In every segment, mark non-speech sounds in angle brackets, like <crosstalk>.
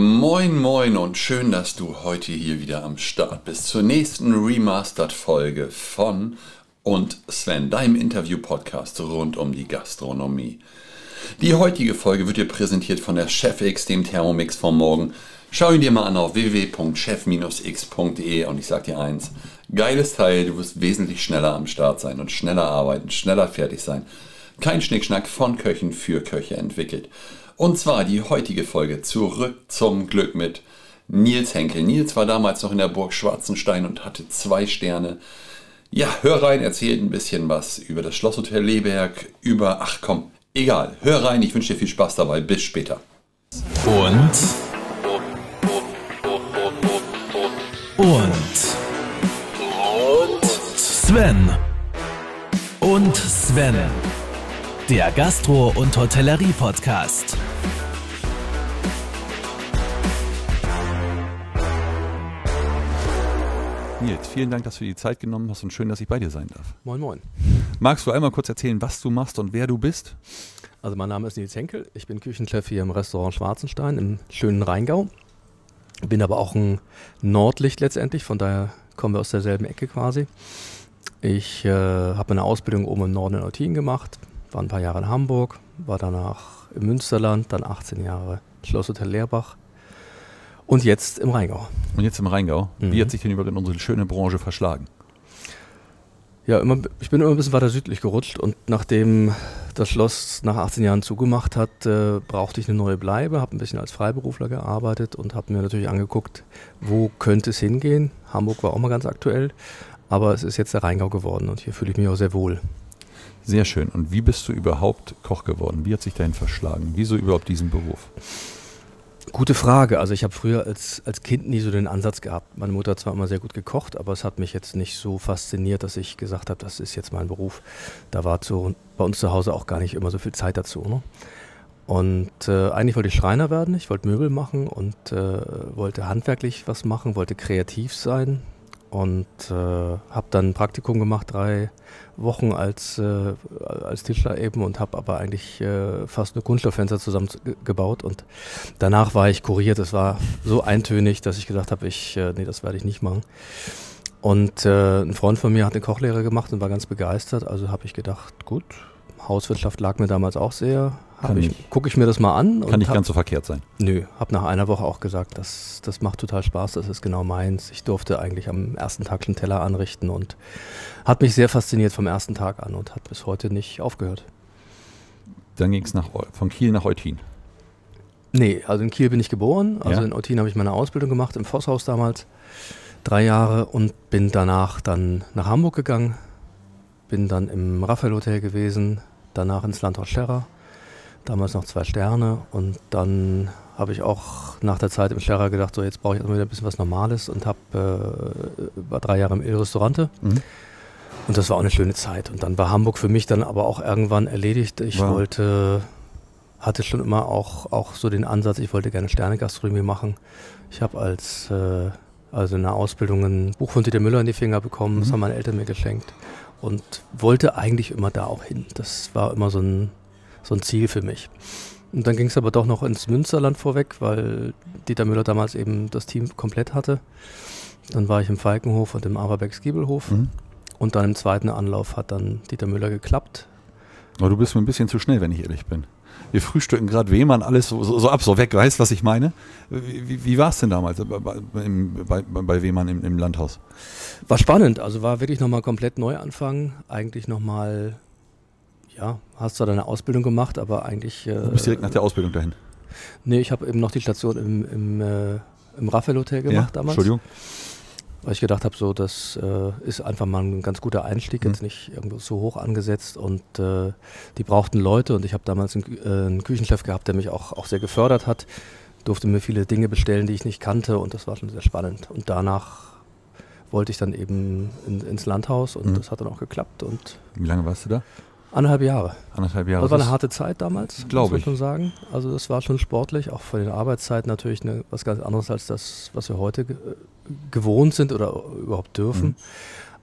Moin, moin und schön, dass du heute hier wieder am Start bist zur nächsten Remastered-Folge von und Sven, deinem Interview-Podcast rund um die Gastronomie. Die heutige Folge wird dir präsentiert von der Chef X, dem Thermomix vom Morgen. Schau ihn dir mal an auf www.chef-x.de und ich sag dir eins, geiles Teil, du wirst wesentlich schneller am Start sein und schneller arbeiten, schneller fertig sein. Kein Schnickschnack von Köchen für Köche entwickelt. Und zwar die heutige Folge zurück zum Glück mit Nils Henkel. Nils war damals noch in der Burg Schwarzenstein und hatte zwei Sterne. Ja, hör rein, erzählt ein bisschen was über das Schlosshotel Leberg, über, ach komm, egal, hör rein, ich wünsche dir viel Spaß dabei, bis später. Und und Sven und Sven, der Gastro- und Hotellerie-Podcast. Nils, vielen Dank, dass du dir die Zeit genommen hast und schön, dass ich bei dir sein darf. Moin, moin. Magst du einmal kurz erzählen, was du machst und wer du bist? Also mein Name ist Nils Henkel, ich bin Küchenchef hier im Restaurant Schwarzenstein im schönen Rheingau. Bin aber auch ein Nordlicht letztendlich, von daher kommen wir aus derselben Ecke quasi. Ich äh, habe eine Ausbildung oben im Norden in Eutin gemacht, war ein paar Jahre in Hamburg, war danach im Münsterland, dann 18 Jahre Schlosshotel Leerbach und jetzt im Rheingau. Und jetzt im Rheingau. Mhm. Wie hat sich denn überhaupt in unsere schöne Branche verschlagen? Ja, immer, ich bin immer ein bisschen weiter südlich gerutscht und nachdem das Schloss nach 18 Jahren zugemacht hat, äh, brauchte ich eine neue Bleibe, habe ein bisschen als Freiberufler gearbeitet und habe mir natürlich angeguckt, wo könnte es hingehen. Hamburg war auch mal ganz aktuell, aber es ist jetzt der Rheingau geworden und hier fühle ich mich auch sehr wohl. Sehr schön. Und wie bist du überhaupt Koch geworden? Wie hat sich dahin verschlagen? Wieso überhaupt diesen Beruf? Gute Frage. Also ich habe früher als, als Kind nie so den Ansatz gehabt. Meine Mutter hat zwar immer sehr gut gekocht, aber es hat mich jetzt nicht so fasziniert, dass ich gesagt habe, das ist jetzt mein Beruf. Da war zu, bei uns zu Hause auch gar nicht immer so viel Zeit dazu. Ne? Und äh, eigentlich wollte ich Schreiner werden, ich wollte Möbel machen und äh, wollte handwerklich was machen, wollte kreativ sein und äh, habe dann ein Praktikum gemacht, drei Wochen als, äh, als Tischler eben und habe aber eigentlich äh, fast nur Kunststofffenster zusammengebaut und danach war ich kuriert. Es war so eintönig, dass ich gesagt habe, ich, äh, nee, das werde ich nicht machen. Und äh, ein Freund von mir hat eine Kochlehre gemacht und war ganz begeistert, also habe ich gedacht, gut, Hauswirtschaft lag mir damals auch sehr. Gucke ich mir das mal an. Kann nicht hab, ganz so verkehrt sein. Nö, habe nach einer Woche auch gesagt, das, das macht total Spaß, das ist genau meins. Ich durfte eigentlich am ersten Tag schon Teller anrichten und hat mich sehr fasziniert vom ersten Tag an und hat bis heute nicht aufgehört. Dann ging es von Kiel nach Eutin. Nee, also in Kiel bin ich geboren. Also Ja. in Eutin habe ich meine Ausbildung gemacht, im Vosshaus damals. Drei Jahre und bin danach dann nach Hamburg gegangen. Bin dann im Raphael Hotel gewesen, danach ins Landhaus Scherrer. Damals noch zwei Sterne. Und dann habe ich auch nach der Zeit im Scherrer gedacht, so jetzt brauche ich erstmal wieder ein bisschen was Normales und habe äh, war drei Jahre im Il Restaurante. Mhm. Und das war auch eine schöne Zeit. Und dann war Hamburg für mich dann aber auch irgendwann erledigt. Ich Wow. wollte, hatte schon immer auch, auch so den Ansatz, ich wollte gerne Sternegastronomie machen. Ich habe als, äh, also in der Ausbildung ein Buch von Dieter Müller in die Finger bekommen, das Mhm. haben meine Eltern mir geschenkt. Und wollte eigentlich immer da auch hin. Das war immer so ein, so ein Ziel für mich. Und dann ging es aber doch noch ins Münsterland vorweg, weil Dieter Müller damals eben das Team komplett hatte. Dann war ich im Falkenhof und im Aberbecks Giebelhof. Mhm. Und dann im zweiten Anlauf hat dann Dieter Müller geklappt. Aber du bist mir ein bisschen zu schnell, wenn ich ehrlich bin. Wir frühstücken gerade Wehmann alles so, so, so ab, so weg, weißt was ich meine? Wie, wie, war es denn damals bei, bei, bei, bei Wehmann im, im Landhaus? War spannend, also war wirklich nochmal komplett neu anfangen. Eigentlich nochmal, ja, hast zwar deine Ausbildung gemacht, aber eigentlich. Äh, Du bist direkt nach der Ausbildung dahin. Nee, ich habe eben noch die Station im, im, äh, im Raphael Hotel gemacht damals. Entschuldigung. Weil ich gedacht habe, so, das äh, ist einfach mal ein ganz guter Einstieg, Mhm. jetzt nicht irgendwo so hoch angesetzt. Und äh, die brauchten Leute und ich habe damals einen, äh, einen Küchenchef gehabt, der mich auch, auch sehr gefördert hat. Durfte mir viele Dinge bestellen, die ich nicht kannte und das war schon sehr spannend. Und danach wollte ich dann eben in, ins Landhaus und Mhm. das hat dann auch geklappt und Wie lange warst du da? anderthalb Jahre. Anderthalb Jahre. Das war eine harte Zeit damals, Glaub muss man ich. schon sagen. Also das war schon sportlich, auch von den Arbeitszeiten natürlich eine, was ganz anderes als das, was wir heute gewohnt sind oder überhaupt dürfen. Mhm.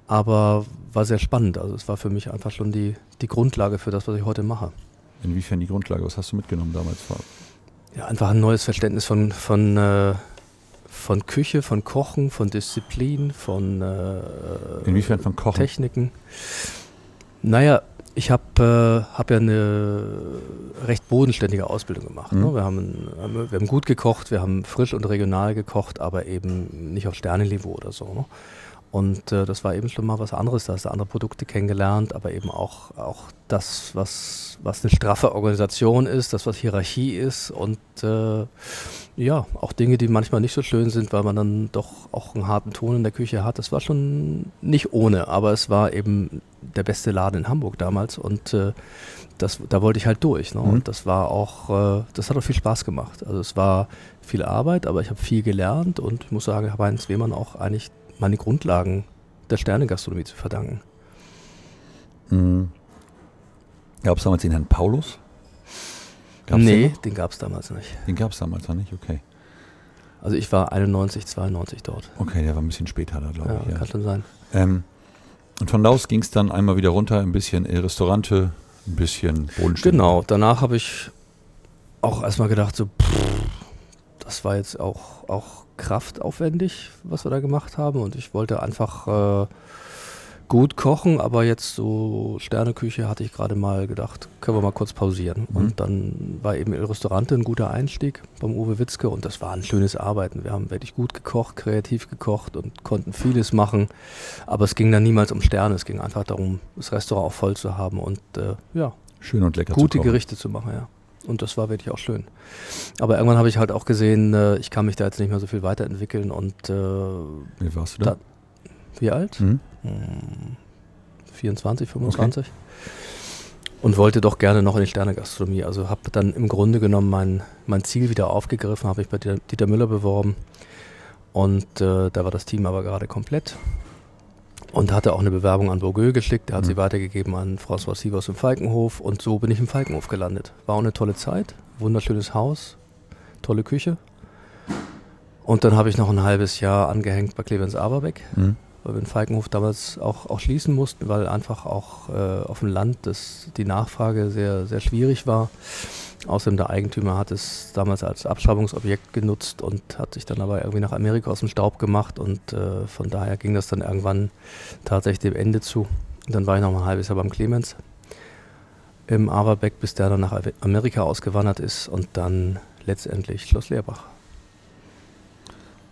Aber war sehr spannend. Also es war für mich einfach schon die, die Grundlage für das, was ich heute mache. Inwiefern die Grundlage? Was hast du mitgenommen damals? Ja, einfach ein neues Verständnis von, von, äh, von Küche, von Kochen, von Disziplin, von äh, Inwiefern von Kochen? Techniken. Naja, ich habe äh, hab ja eine recht bodenständige Ausbildung gemacht. Mhm. Ne? Wir, haben, wir haben gut gekocht, wir haben frisch und regional gekocht, aber eben nicht auf Sternenniveau oder so. Ne? Und äh, das war eben schon mal was anderes. Da hast du andere Produkte kennengelernt, aber eben auch, auch das, was, was eine straffe Organisation ist, das, was Hierarchie ist und äh, ja, auch Dinge, die manchmal nicht so schön sind, weil man dann doch auch einen harten Ton in der Küche hat. Das war schon nicht ohne, aber es war eben der beste Laden in Hamburg damals und äh, das, da wollte ich halt durch. Ne? Mhm. Und das war auch, äh, das hat auch viel Spaß gemacht. Also es war viel Arbeit, aber ich habe viel gelernt und ich muss sagen, ich habe Heinz Wehmann auch eigentlich meine Grundlagen der Sternegastronomie zu verdanken. Mhm. Gab es damals den Herrn Paulus? Gab's nee, Den, den gab es damals nicht. den gab es damals noch nicht, okay. Also ich war 91, 92 dort. Okay, der war ein bisschen später da, glaube Ja, ich. Ja. kann schon sein. Ähm, und von da aus ging es dann einmal wieder runter, ein bisschen in Restaurante, ein bisschen bodenständig. Genau, danach habe ich auch erstmal gedacht, so, pff, das war jetzt auch, auch kraftaufwendig, was wir da gemacht haben. Und ich wollte einfach äh, gut kochen, aber jetzt so Sterneküche hatte ich gerade mal gedacht, können wir mal kurz pausieren. Mhm. Und dann war eben El Restaurante ein guter Einstieg beim Uwe Witzke und das war ein schönes Arbeiten. Wir haben wirklich gut gekocht, kreativ gekocht und konnten vieles machen. Aber es ging dann niemals um Sterne, es ging einfach darum, das Restaurant auch voll zu haben und äh, ja, Schön und lecker gute zu. Gerichte zu machen, ja. Und das war wirklich auch schön. Aber irgendwann habe ich halt auch gesehen, äh, ich kann mich da jetzt nicht mehr so viel weiterentwickeln und äh, Wie warst du da? Da- wie alt? Mhm. Hm, 24, 25. Und wollte doch gerne noch in die Sternegastronomie. Also habe dann im Grunde genommen mein, mein Ziel wieder aufgegriffen, habe ich bei Dieter, Dieter Müller beworben. Und äh, da war das Team aber gerade komplett. Und hatte auch eine Bewerbung an Bourgueux geschickt. Der hat Mhm. sie weitergegeben an François Sievers im Falkenhof. Und so bin ich im Falkenhof gelandet. War auch eine tolle Zeit. Wunderschönes Haus. Tolle Küche. Und dann habe ich noch ein halbes Jahr angehängt bei Clemens Aberbeck Mhm. weil wir den Falkenhof damals auch, auch schließen mussten, weil einfach auch äh, auf dem Land das, die Nachfrage sehr, sehr schwierig war. Außerdem der Eigentümer hat es damals als Abschreibungsobjekt genutzt und hat sich dann aber irgendwie nach Amerika aus dem Staub gemacht und äh, von daher ging das dann irgendwann tatsächlich dem Ende zu. Und dann war ich noch mal ein halbes Jahr beim Clemens im Aberbeck, bis der dann nach Amerika ausgewandert ist und dann letztendlich Schloss Leerbach.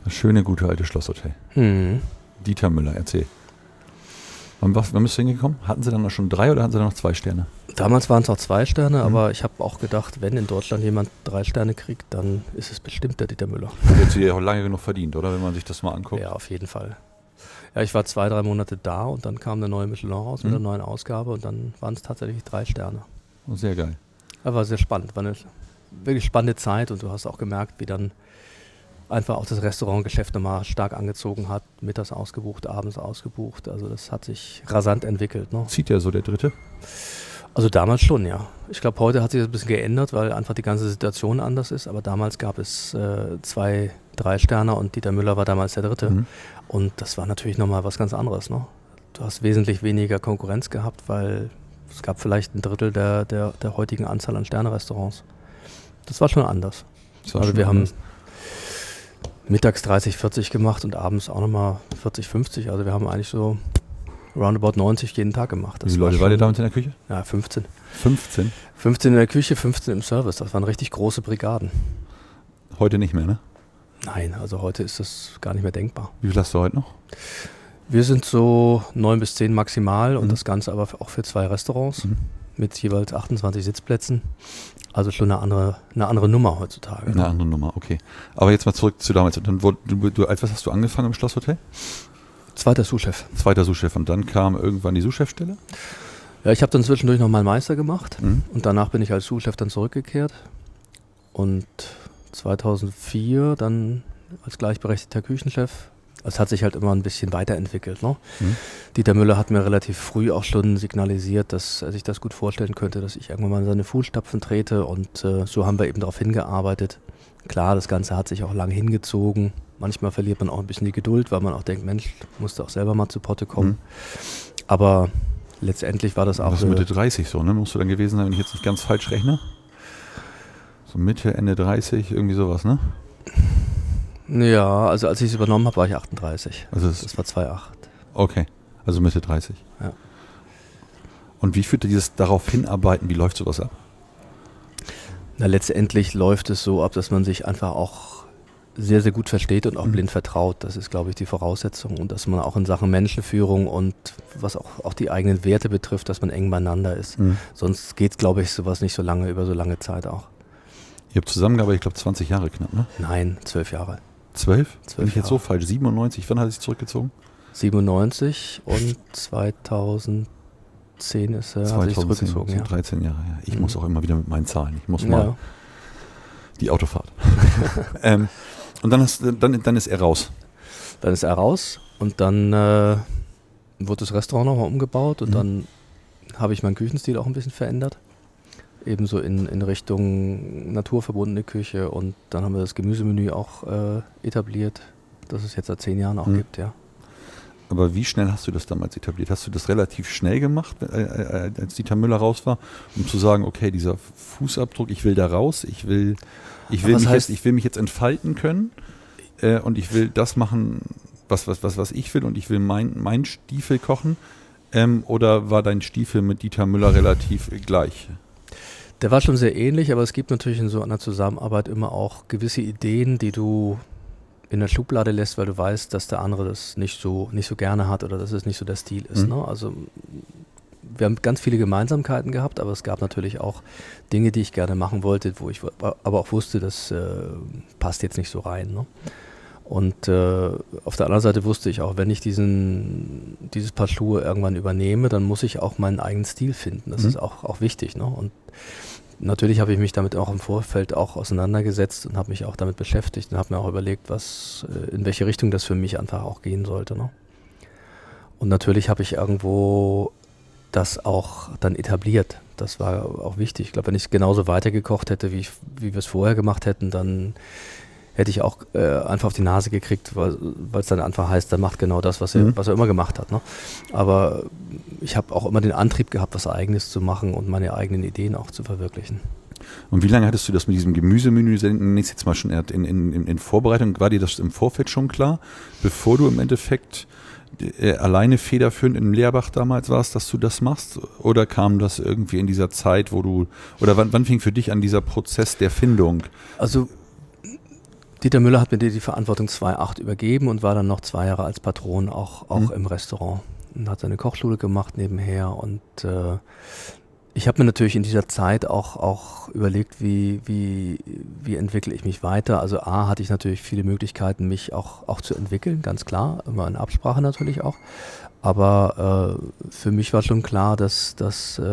Das schöne, gute alte Schlosshotel. Hm. Dieter Müller, erzähl. Wann, wann bist du hingekommen? Hatten sie dann noch schon drei oder hatten sie dann noch zwei Sterne? Damals waren es auch zwei Sterne, Mhm. aber ich habe auch gedacht, wenn in Deutschland jemand drei Sterne kriegt, dann ist es bestimmt der Dieter Müller. Hat jetzt hier auch lange genug verdient, oder? Wenn man sich das mal anguckt. Ja, auf jeden Fall. Ja, ich war zwei, drei Monate da und dann kam eine neue Michelin raus mit Mhm. einer neuen Ausgabe und dann waren es tatsächlich drei Sterne. Oh, Sehr geil. War sehr spannend, war eine wirklich spannende Zeit und du hast auch gemerkt, wie dann einfach auch das Restaurantgeschäft nochmal stark angezogen hat. Mittags ausgebucht, abends ausgebucht. Also das hat sich rasant entwickelt. Ne? Zieht ja so der dritte? Also damals schon, ja. Ich glaube, heute hat sich das ein bisschen geändert, weil einfach die ganze Situation anders ist. Aber damals gab es äh, zwei, drei Sterne und Dieter Müller war damals der dritte. Mhm. Und das war natürlich nochmal was ganz anderes. Ne? Du hast wesentlich weniger Konkurrenz gehabt, weil es gab vielleicht ein Drittel der, der, der heutigen Anzahl an Sternerestaurants. Das war schon anders. Das war Also schon wir haben anders. Mittags 30, 40 gemacht und abends auch nochmal 40, 50. Also wir haben eigentlich so roundabout 90 jeden Tag gemacht. Wie Das viele Leute war war ihr damals in der Küche? Ja, 15. 15. 15 in der Küche, 15 im Service. Das waren richtig große Brigaden. Heute nicht mehr, ne? Nein, also heute ist das gar nicht mehr denkbar. Wie viel hast du heute noch? Wir sind so 9 bis 10 maximal und Mhm. das Ganze aber auch für zwei Restaurants Mhm. mit jeweils 28 Sitzplätzen. Also schon eine andere, eine andere Nummer heutzutage. Eine andere Nummer, okay. Aber jetzt mal zurück zu damals. Dann wurde, du, du, als was hast du angefangen im Schlosshotel? Zweiter Sous-Chef. Zweiter Sous-Chef. Und dann kam irgendwann die Sous-Chefstelle? Ja, ich habe dann zwischendurch noch mal Meister gemacht Mhm. und danach bin ich als Sous-Chef dann zurückgekehrt. Und 2004 dann als gleichberechtigter Küchenchef. Es hat sich halt immer ein bisschen weiterentwickelt. Ne? Mhm. Dieter Müller hat mir relativ früh auch schon signalisiert, dass er sich das gut vorstellen könnte, dass ich irgendwann mal in seine Fußstapfen trete. Und äh, so haben wir eben darauf hingearbeitet. Klar, das Ganze hat sich auch lang hingezogen. Manchmal verliert man auch ein bisschen die Geduld, weil man auch denkt, Mensch, musste auch selber mal zu Potte kommen. Mhm. Aber letztendlich war das auch Was eine- Mitte 30 so, ne? Musst du dann gewesen sein, wenn ich jetzt nicht ganz falsch rechne? So Mitte, Ende 30, irgendwie sowas, ne? Ja, also als ich es übernommen habe, war ich 38. Also das war 2,8. Okay, also Mitte 30. Ja. Und wie führt dieses darauf hinarbeiten, wie läuft sowas ab? Na, letztendlich läuft es so ab, dass man sich einfach auch sehr, sehr gut versteht und auch mhm. blind vertraut. Das ist, glaube ich, die Voraussetzung. Und dass man auch in Sachen Menschenführung und was auch, auch die eigenen Werte betrifft, dass man eng beieinander ist. Mhm. Sonst geht, glaube ich, sowas nicht so lange, über so lange Zeit auch. Ihr habt zusammengearbeitet, ich glaube, 20 Jahre knapp, ne? Nein, zwölf Jahre. Zwölf? Bin ich jetzt so falsch? 97? Wann hat er sich zurückgezogen? 97 und 2010 ist er 2010, zurückgezogen. Ja. 13 Jahre, ja. Ich mhm. muss auch immer wieder mit meinen Zahlen. Ich muss mal ja. die Autofahrt. <laughs> ähm, und dann, hast, dann, dann ist er raus. Dann ist er raus und dann äh, wurde das Restaurant nochmal umgebaut und mhm. dann habe ich meinen Küchenstil auch ein bisschen verändert. Ebenso in, in Richtung naturverbundene Küche und dann haben wir das Gemüsemenü auch äh, etabliert, das es jetzt seit zehn Jahren auch mhm. gibt, ja. Aber wie schnell hast du das damals etabliert? Hast du das relativ schnell gemacht, äh, äh, als Dieter Müller raus war, um zu sagen, okay, dieser Fußabdruck, ich will da raus, ich will, ich will, mich, jetzt, ich will mich jetzt entfalten können äh, und ich will das machen, was, was, was, was ich will und ich will mein, mein Stiefel kochen? Ähm, oder war dein Stiefel mit Dieter Müller relativ gleich? Der war schon sehr ähnlich, aber es gibt natürlich in so einer Zusammenarbeit immer auch gewisse Ideen, die du in der Schublade lässt, weil du weißt, dass der andere das nicht so, nicht so gerne hat oder dass es nicht so der Stil ist. Mhm. Ne? Also wir haben ganz viele Gemeinsamkeiten gehabt, aber es gab natürlich auch Dinge, die ich gerne machen wollte, wo ich aber auch wusste, das äh, passt jetzt nicht so rein. Ne? Und äh, auf der anderen Seite wusste ich auch, wenn ich diesen, dieses Paar Schuhe irgendwann übernehme, dann muss ich auch meinen eigenen Stil finden. Das mhm. ist auch, auch wichtig. Ne? Und natürlich habe ich mich damit auch im Vorfeld auch auseinandergesetzt und habe mich auch damit beschäftigt und habe mir auch überlegt, was, äh, in welche Richtung das für mich einfach auch gehen sollte. Ne? Und natürlich habe ich irgendwo das auch dann etabliert. Das war auch wichtig. Ich glaube, wenn ich es genauso weitergekocht hätte, wie, ich, wie wir es vorher gemacht hätten, dann hätte ich auch äh, einfach auf die Nase gekriegt, weil es dann einfach heißt, er macht genau das, was er, mhm. was er immer gemacht hat. Ne? Aber ich habe auch immer den Antrieb gehabt, was Eigenes zu machen und meine eigenen Ideen auch zu verwirklichen. Und wie lange hattest du das mit diesem Gemüsemenü jetzt mal schon in, in, in, in Vorbereitung? War dir das im Vorfeld schon klar, bevor du im Endeffekt äh, alleine federführend in Leerbach damals warst, dass du das machst? Oder kam das irgendwie in dieser Zeit, wo du, oder wann, wann fing für dich an dieser Prozess der Findung? Also Dieter Müller hat mir die, Verantwortung 2008 übergeben und war dann noch zwei Jahre als Patron auch, auch mhm. im Restaurant und hat seine Kochschule gemacht nebenher und äh, ich habe mir natürlich in dieser Zeit auch, auch überlegt, wie, wie, wie entwickle ich mich weiter. Also A hatte ich natürlich viele Möglichkeiten, mich auch, auch zu entwickeln, ganz klar, immer in Absprache natürlich auch. Aber äh, für mich war schon klar, dass, dass äh,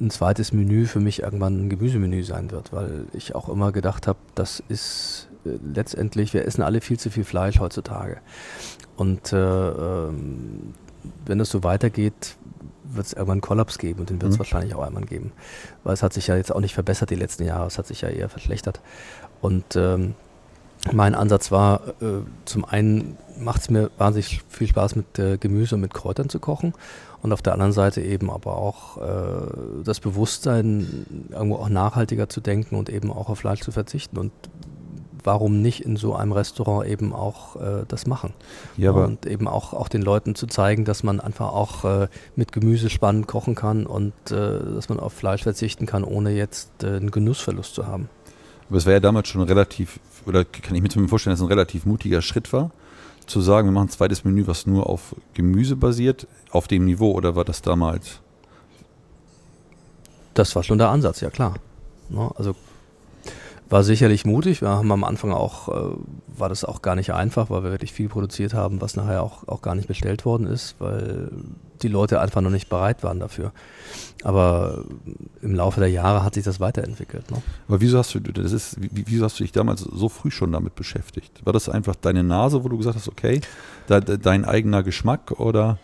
ein zweites Menü für mich irgendwann ein Gemüsemenü sein wird, weil ich auch immer gedacht habe, das ist äh, letztendlich, wir essen alle viel zu viel Fleisch heutzutage. Und äh, ähm, wenn das so weitergeht, wird es irgendwann einen Kollaps geben und den wird es mhm. wahrscheinlich auch einmal geben. Weil es hat sich ja jetzt auch nicht verbessert die letzten Jahre, es hat sich ja eher verschlechtert. Und ähm, mein Ansatz war, äh, zum einen macht es mir wahnsinnig viel Spaß, mit äh, Gemüse und mit Kräutern zu kochen und auf der anderen Seite eben aber auch äh, das Bewusstsein, irgendwo auch nachhaltiger zu denken und eben auch auf Fleisch zu verzichten. Und warum nicht in so einem Restaurant eben auch äh, das machen? Ja, und eben auch, auch den Leuten zu zeigen, dass man einfach auch äh, mit Gemüse spannend kochen kann und äh, dass man auf Fleisch verzichten kann, ohne jetzt äh, einen Genussverlust zu haben. Aber es war ja damals schon relativ, oder kann ich mir zumindest vorstellen, dass es ein relativ mutiger Schritt war zu sagen, wir machen ein zweites Menü, was nur auf Gemüse basiert, auf dem Niveau oder war das damals? Das war schon der Ansatz, ja klar. Ne, also war sicherlich mutig. Wir haben am Anfang auch, äh, war das auch gar nicht einfach, weil wir wirklich viel produziert haben, was nachher auch, auch gar nicht bestellt worden ist, weil die Leute einfach noch nicht bereit waren dafür. Aber im Laufe der Jahre hat sich das weiterentwickelt. Ne? Aber wieso hast du, das ist, wieso hast du dich damals so früh schon damit beschäftigt? War das einfach deine Nase, wo du gesagt hast, okay, da, dein eigener Geschmack oder?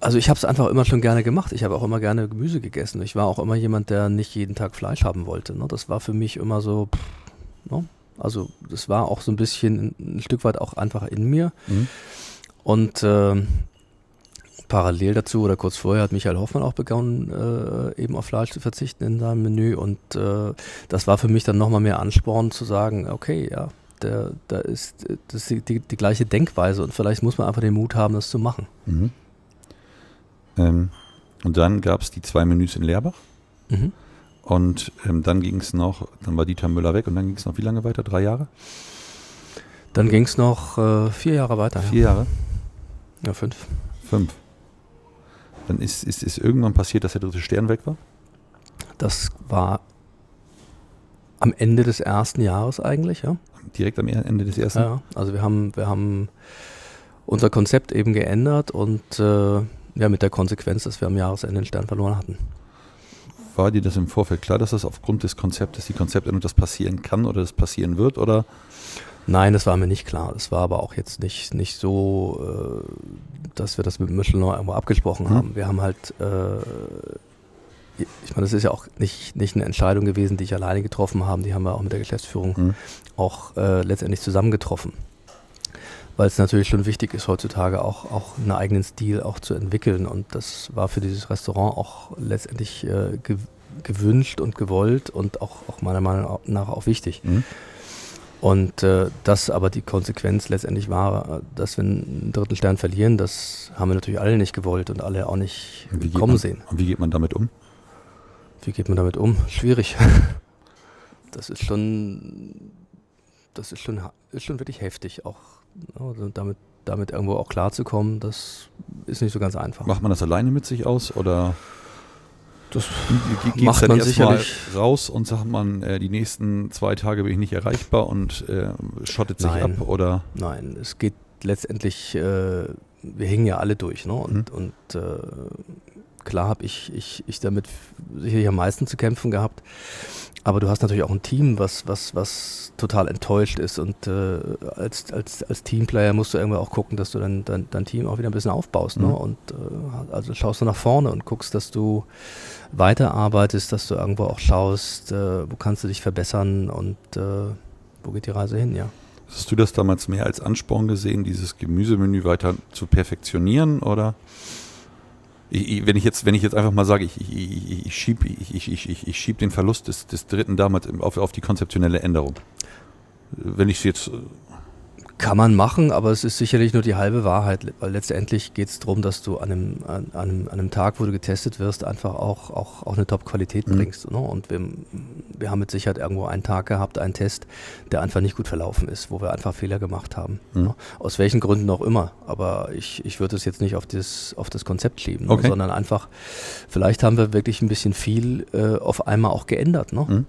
Also ich habe es einfach immer schon gerne gemacht. Ich habe auch immer gerne Gemüse gegessen. Ich war auch immer jemand, der nicht jeden Tag Fleisch haben wollte. Ne? Das war für mich immer so, pff, ne? also das war auch so ein bisschen ein Stück weit auch einfach in mir. Mhm. Und äh, parallel dazu oder kurz vorher hat Michael Hoffmann auch begonnen, äh, eben auf Fleisch zu verzichten in seinem Menü. Und äh, das war für mich dann nochmal mehr Ansporn zu sagen, okay, ja, der, da ist, das ist die, die, gleiche Denkweise und vielleicht muss man einfach den Mut haben, das zu machen. Mhm. Ähm, und dann gab es die zwei Menüs in Leerbach. Mhm. Und ähm, dann ging es noch, dann war Dieter Müller weg und dann ging es noch wie lange weiter? Drei Jahre? Dann ging es noch äh, vier Jahre weiter. Vier ja. Jahre? Ja, fünf. Fünf. Dann ist, ist, ist irgendwann passiert, dass der dritte Stern weg war? Das war am Ende des ersten Jahres eigentlich, ja. Direkt am Ende des ersten? Ja, also wir haben, wir haben unser Konzept eben geändert und äh, ja, mit der Konsequenz, dass wir am Jahresende den Stern verloren hatten. War dir das im Vorfeld klar, dass das aufgrund des Konzeptes, die Konzeptänderung, das passieren kann oder das passieren wird? Oder Nein, das war mir nicht klar. Das war aber auch jetzt nicht, nicht so, äh, dass wir das mit Michelin irgendwo abgesprochen mhm. haben. Wir haben halt, äh, ich meine, das ist ja auch nicht, nicht eine Entscheidung gewesen, die ich alleine getroffen habe. Die haben wir auch mit der Geschäftsführung mhm. auch äh, letztendlich zusammen getroffen. Weil es natürlich schon wichtig ist, heutzutage auch, auch einen eigenen Stil auch zu entwickeln. Und das war für dieses Restaurant auch letztendlich äh, gewünscht und gewollt und auch, auch meiner Meinung nach auch wichtig. Mhm. Und äh, das aber die Konsequenz letztendlich war, dass wir einen Drittelstern verlieren, das haben wir natürlich alle nicht gewollt und alle auch nicht kommen man, sehen. Und wie geht man damit um? Wie geht man damit um? Schwierig. <laughs> Das ist schon, das ist schon, ist schon wirklich heftig, auch also damit, damit irgendwo auch klarzukommen, das ist nicht so ganz einfach. Macht man das alleine mit sich aus oder? Das Ge macht man sicherlich raus und sagt man, äh, die nächsten zwei Tage bin ich nicht erreichbar und äh, schottet sich Nein. ab oder? Nein, es geht letztendlich, äh, wir hängen ja alle durch, ne? Und, mhm. und äh, klar habe ich, ich, ich damit sicherlich am meisten zu kämpfen gehabt. Aber du hast natürlich auch ein Team, was, was, was total enttäuscht ist. Und äh, als, als, als Teamplayer musst du irgendwie auch gucken, dass du dein, dein, dein Team auch wieder ein bisschen aufbaust. Ne? Mhm. Ne? Und äh, also schaust du nach vorne und guckst, dass du weiterarbeitest, dass du irgendwo auch schaust, äh, wo kannst du dich verbessern und äh, wo geht die Reise hin, ja. Hast du das damals mehr als Ansporn gesehen, dieses Gemüsemenü weiter zu perfektionieren oder? Ich, wenn ich jetzt, wenn ich jetzt einfach mal sage, ich, ich, ich schiebe ich, ich, ich, ich schieb den Verlust des, des Dritten damals auf, auf die konzeptionelle Änderung. Wenn ich es jetzt kann man machen, aber es ist sicherlich nur die halbe Wahrheit, weil letztendlich geht es darum, dass du an einem, an, einem, an einem Tag, wo du getestet wirst, einfach auch, auch, auch eine Top-Qualität mhm. bringst. Ne? Und wir, wir haben mit Sicherheit irgendwo einen Tag gehabt, einen Test, der einfach nicht gut verlaufen ist, wo wir einfach Fehler gemacht haben. Mhm. Ne? Aus welchen Gründen auch immer. Aber ich, ich würde es jetzt nicht auf das, auf das Konzept schieben, ne? okay. ne? sondern einfach, vielleicht haben wir wirklich ein bisschen viel äh, auf einmal auch geändert. Ne? Mhm.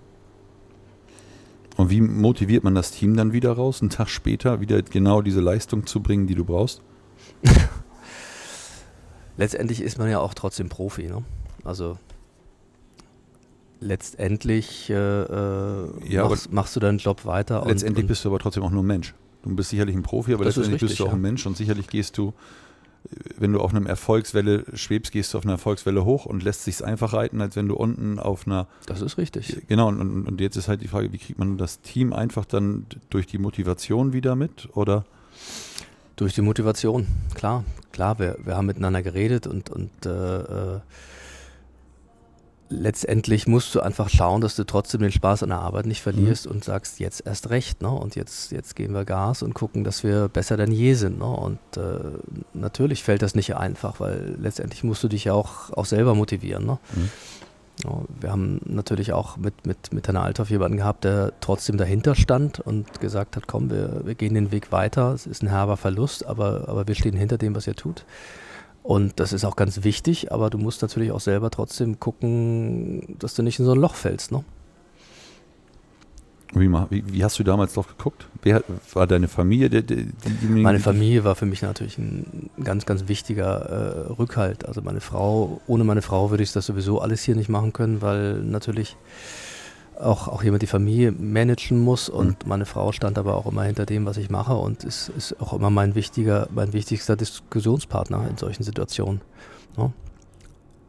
Und wie motiviert man das Team dann wieder raus, einen Tag später wieder genau diese Leistung zu bringen, die du brauchst? <laughs> letztendlich ist man ja auch trotzdem Profi. Ne? Also letztendlich äh, äh ja, machst, machst, du deinen Job weiter. Letztendlich und, und bist du aber trotzdem auch nur ein Mensch. Du bist sicherlich ein Profi, aber letztendlich richtig, bist du auch ja. ein Mensch und sicherlich gehst du wenn du auf einem Erfolgswelle schwebst, gehst du auf einer Erfolgswelle hoch und lässt sich einfach reiten, als wenn du unten auf einer. Das ist richtig. Genau, und, und jetzt ist halt die Frage, wie kriegt man das Team einfach dann durch die Motivation wieder mit? Oder? Durch die Motivation, klar. Klar, wir, wir haben miteinander geredet und, und äh, äh letztendlich musst du einfach schauen, dass du trotzdem den Spaß an der Arbeit nicht verlierst mhm. und sagst, jetzt erst recht, ne? Und jetzt, jetzt geben wir Gas und gucken, dass wir besser denn je sind. Ne? Und äh, natürlich fällt das nicht einfach, weil letztendlich musst du dich ja auch, auch selber motivieren. Ne? Mhm. Ja, wir haben natürlich auch mit, mit, mit Herrn Althoff jemanden gehabt, der trotzdem dahinter stand und gesagt hat, komm, wir, wir gehen den Weg weiter. Es ist ein herber Verlust, aber, aber wir stehen hinter dem, was ihr tut. Und das ist auch ganz wichtig, aber du musst natürlich auch selber trotzdem gucken, dass du nicht in so ein Loch fällst. Ne? Wie, wie, hast du damals drauf geguckt? Wer war deine Familie? Die, die, die, meine Familie war für mich natürlich ein ganz, ganz wichtiger äh, Rückhalt. Also meine Frau, ohne meine Frau würde ich das sowieso alles hier nicht machen können, weil natürlich auch, auch jemand die Familie managen muss und mhm. meine Frau stand aber auch immer hinter dem, was ich mache und ist, ist auch immer mein wichtiger, mein wichtigster Diskussionspartner in solchen Situationen. Ja.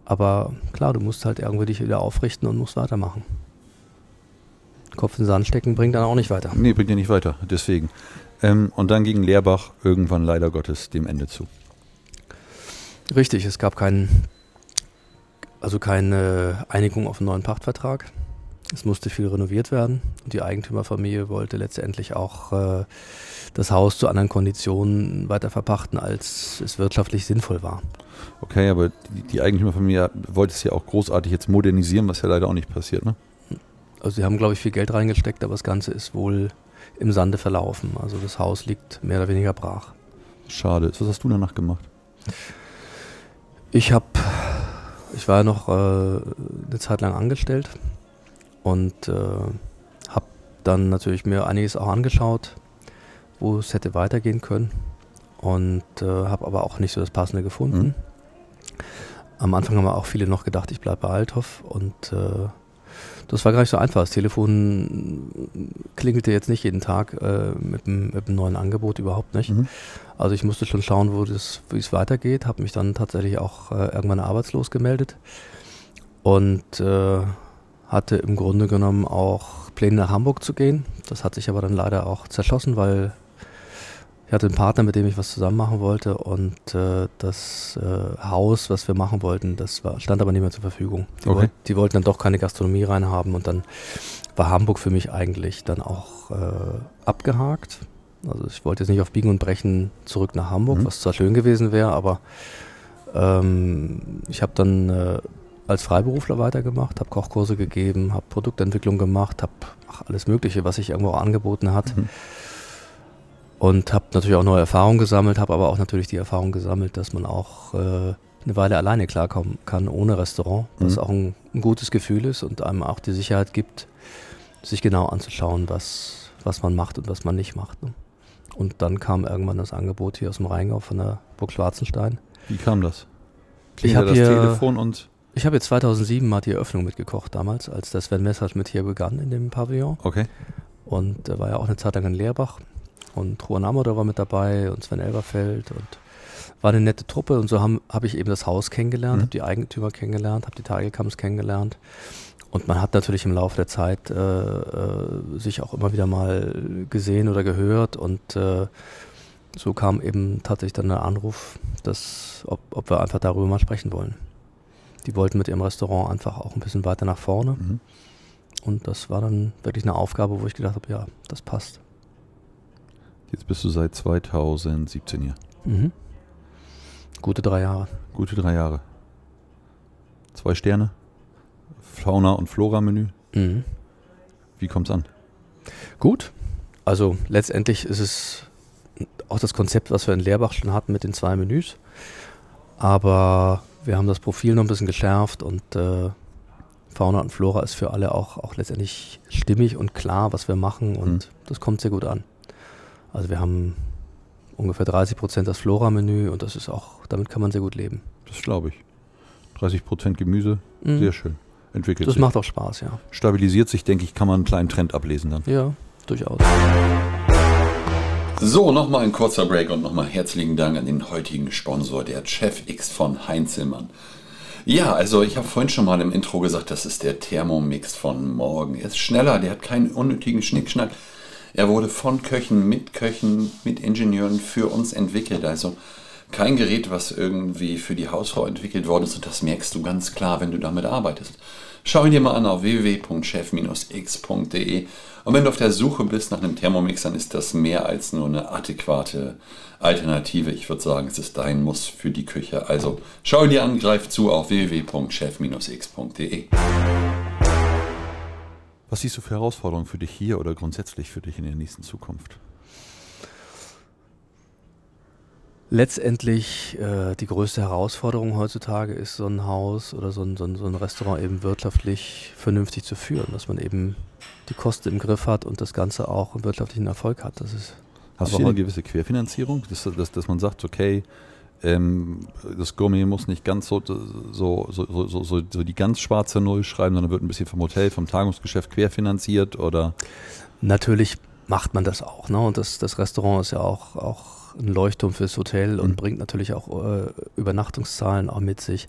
Aber klar, du musst halt irgendwie dich wieder aufrichten und musst weitermachen. Kopf in den Sand stecken bringt dann auch nicht weiter. Nee, bringt ja nicht weiter, deswegen. Ähm, und dann ging Lehrbach irgendwann leider Gottes dem Ende zu. Richtig, es gab keinen, also keine Einigung auf einen neuen Pachtvertrag. Es musste viel renoviert werden und die Eigentümerfamilie wollte letztendlich auch äh, das Haus zu anderen Konditionen weiter verpachten, als es wirtschaftlich sinnvoll war. Okay, aber die, die Eigentümerfamilie wollte es ja auch großartig jetzt modernisieren, was ja leider auch nicht passiert, ne? Also sie haben, glaube ich, viel Geld reingesteckt, aber das Ganze ist wohl im Sande verlaufen. Also das Haus liegt mehr oder weniger brach. Schade. Was hast du danach gemacht? Ich habe, ich war ja noch äh, eine Zeit lang angestellt und äh, habe dann natürlich mir einiges auch angeschaut, wo es hätte weitergehen können und äh, habe aber auch nicht so das Passende gefunden. Mhm. Am Anfang haben auch viele noch gedacht, ich bleibe bei Althoff und äh, das war gar nicht so einfach. Das Telefon klingelte jetzt nicht jeden Tag äh, mit, einem, mit, einem, neuen Angebot, überhaupt nicht. Mhm. Also ich musste schon schauen, wo das, wie es weitergeht, habe mich dann tatsächlich auch äh, irgendwann arbeitslos gemeldet und äh, hatte im Grunde genommen auch Pläne nach Hamburg zu gehen. Das hat sich aber dann leider auch zerschossen, weil ich hatte einen Partner, mit dem ich was zusammen machen wollte und äh, das äh, Haus, was wir machen wollten, das war, stand aber nicht mehr zur Verfügung. Die, okay. wollt, die, wollten dann doch keine Gastronomie reinhaben und dann war Hamburg für mich eigentlich dann auch äh, abgehakt. Also ich wollte jetzt nicht auf Biegen und Brechen zurück nach Hamburg, mhm. was zwar schön gewesen wäre, aber ähm, ich habe dann äh, als Freiberufler weitergemacht, habe Kochkurse gegeben, habe Produktentwicklung gemacht, habe alles Mögliche, was sich irgendwo angeboten hat. Mhm und habe natürlich auch neue Erfahrungen gesammelt, habe aber auch natürlich die Erfahrung gesammelt, dass man auch äh, eine Weile alleine klarkommen kann ohne Restaurant, was mhm. auch ein, ein, gutes Gefühl ist und einem auch die Sicherheit gibt, sich genau anzuschauen, was, was man macht und was man nicht macht. Ne? Und dann kam irgendwann das Angebot hier aus dem Rheingau von der Burg Schwarzenstein. Wie kam das? ich habe das Telefon und ich habe jetzt 2007 mal die Eröffnung mitgekocht damals, als das Sven Messert mit hier begann in dem Pavillon. Okay. Und da war ja auch eine Zeit lang in Leerbach und Juan Amoder war mit dabei und Sven Elberfeld und war eine nette Truppe und so habe hab ich eben das Haus kennengelernt, mhm. habe die Eigentümer kennengelernt, habe die Tagelkamps kennengelernt und man hat natürlich im Laufe der Zeit äh, äh, sich auch immer wieder mal gesehen oder gehört und äh, so kam eben tatsächlich dann der Anruf, dass, ob, ob wir einfach darüber mal sprechen wollen. Die wollten mit ihrem Restaurant einfach auch ein bisschen weiter nach vorne. Mhm. Und das war dann wirklich eine Aufgabe, wo ich gedacht habe, ja, das passt. Jetzt bist du seit 2017 hier. Mhm. Gute drei Jahre. Gute drei Jahre. Zwei Sterne. Fauna- und Flora-Menü. Mhm. Wie kommt's an? Gut. Also letztendlich ist es auch das Konzept, was wir in Leerbach schon hatten mit den zwei Menüs. Aber wir haben das Profil noch ein bisschen geschärft und äh, Fauna und Flora ist für alle auch, auch letztendlich stimmig und klar, was wir machen und mhm. das kommt sehr gut an. Also wir haben ungefähr 30 Prozent das Flora-Menü und das ist auch, damit kann man sehr gut leben. Das glaube ich. 30 Prozent Gemüse, mhm. sehr schön. Entwickelt das sich. macht auch Spaß, ja. Stabilisiert sich, denke ich, kann man einen kleinen Trend ablesen dann. Ja, durchaus. So, nochmal ein kurzer Break und nochmal herzlichen Dank an den heutigen Sponsor, der Chef X von Heinzelmann. Ja, also ich habe vorhin schon mal im Intro gesagt, das ist der Thermomix von morgen. Er ist schneller, der hat keinen unnötigen Schnickschnack. Er wurde von Köchen, mit Köchen, mit Ingenieuren für uns entwickelt. Also kein Gerät, was irgendwie für die Hausfrau entwickelt worden ist. Und das merkst du ganz klar, wenn du damit arbeitest. Schau ihn dir mal an auf www.chef-x.de. Und wenn du auf der Suche bist nach einem Thermomix, dann ist das mehr als nur eine adäquate Alternative. Ich würde sagen, es ist dein Muss für die Küche. Also schau ihn dir an, greif zu auf www.chef-x.de. Was siehst du für Herausforderungen für dich hier oder grundsätzlich für dich in der nächsten Zukunft? Letztendlich äh, die größte Herausforderung heutzutage ist, so ein Haus oder so ein, so, ein, so ein Restaurant eben wirtschaftlich vernünftig zu führen, dass man eben die Kosten im Griff hat und das Ganze auch einen wirtschaftlichen Erfolg hat. Das ist Hast du hier eine gewisse Querfinanzierung, dass, dass, dass man sagt, okay, ähm, das Gourmet muss nicht ganz so, so, so, so, so, die ganz schwarze Null schreiben, sondern wird ein bisschen vom Hotel, vom Tagungsgeschäft querfinanziert oder? Natürlich macht man das auch. Ne? Und das, das Restaurant ist ja auch, auch ein Leuchtturm fürs Hotel und mhm. bringt natürlich auch äh, Übernachtungszahlen auch mit sich.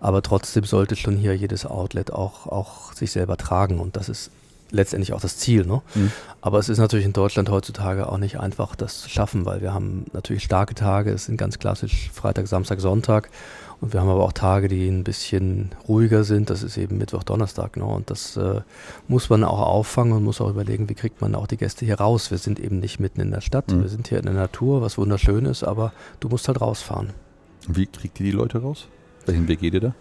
Aber trotzdem sollte schon hier jedes Outlet auch, auch sich selber tragen. Und das ist letztendlich auch das Ziel. Ne? Mhm. Aber es ist natürlich in Deutschland heutzutage auch nicht einfach, das zu schaffen, weil wir haben natürlich starke Tage. Es sind ganz klassisch Freitag, Samstag, Sonntag. Und wir haben aber auch Tage, die ein bisschen ruhiger sind. Das ist eben Mittwoch, Donnerstag. Ne? Und das äh, muss man auch auffangen und muss auch überlegen, wie kriegt man auch die Gäste hier raus. Wir sind eben nicht mitten in der Stadt. Mhm. Wir sind hier in der Natur, was wunderschön ist, aber du musst halt rausfahren. Wie kriegt ihr die Leute raus? Welchen Weg geht ihr da?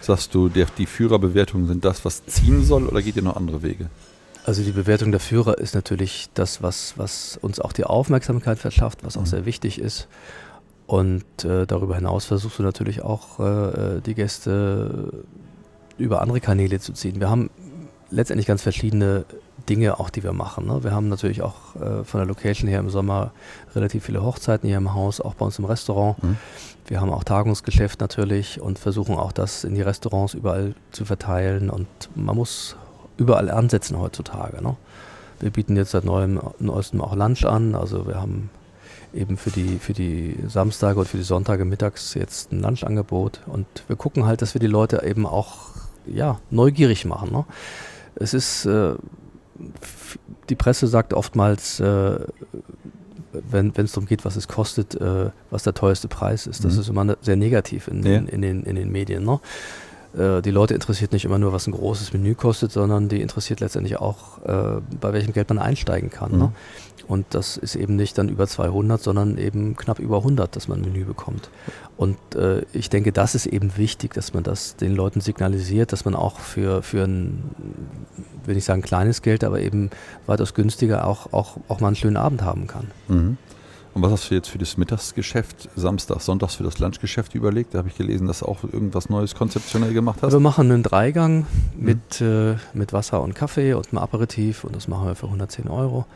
Sagst du, der, die Führerbewertungen sind das, was ziehen soll, oder geht ihr noch andere Wege? Also die Bewertung der Führer ist natürlich das, was, was uns auch die Aufmerksamkeit verschafft, was auch mhm. sehr wichtig ist. Und äh, darüber hinaus versuchst du natürlich auch äh, die Gäste über andere Kanäle zu ziehen. Wir haben letztendlich ganz verschiedene Dinge auch, die wir machen. Ne? Wir haben natürlich auch äh, von der Location her im Sommer relativ viele Hochzeiten hier im Haus, auch bei uns im Restaurant. Mhm. Wir haben auch Tagungsgeschäft natürlich und versuchen auch das in die Restaurants überall zu verteilen. Und man muss überall ansetzen heutzutage. Ne? Wir bieten jetzt seit neuem, neuestem auch Lunch an. Also wir haben eben für die, für die Samstage und für die Sonntage mittags jetzt ein Lunchangebot. Und wir gucken halt, dass wir die Leute eben auch ja, neugierig machen. Ne? Es ist, äh, die Presse sagt oftmals, äh, wenn es darum geht, was es kostet, äh, was der teuerste Preis ist. Das mhm. ist immer ne, sehr negativ in, ja. in, in, den, in den Medien. Ne? Äh, die Leute interessiert nicht immer nur, was ein großes Menü kostet, sondern die interessiert letztendlich auch, äh, bei welchem Geld man einsteigen kann. Ne? Mhm. Ne? Und das ist eben nicht dann über 200, sondern eben knapp über 100, dass man ein Menü bekommt. Und äh, ich denke, das ist eben wichtig, dass man das den Leuten signalisiert, dass man auch für, für ein, will ich sagen, kleines Geld, aber eben weitaus günstiger auch, auch, auch mal einen schönen Abend haben kann. Mhm. Und was hast du jetzt für das Mittagsgeschäft, Samstag, Sonntags für das Lunchgeschäft überlegt? Da habe ich gelesen, dass du auch irgendwas Neues konzeptionell gemacht hast. Wir machen einen Dreigang mhm. mit, äh, mit Wasser und Kaffee und einem Aperitif und das machen wir für 110 Euro.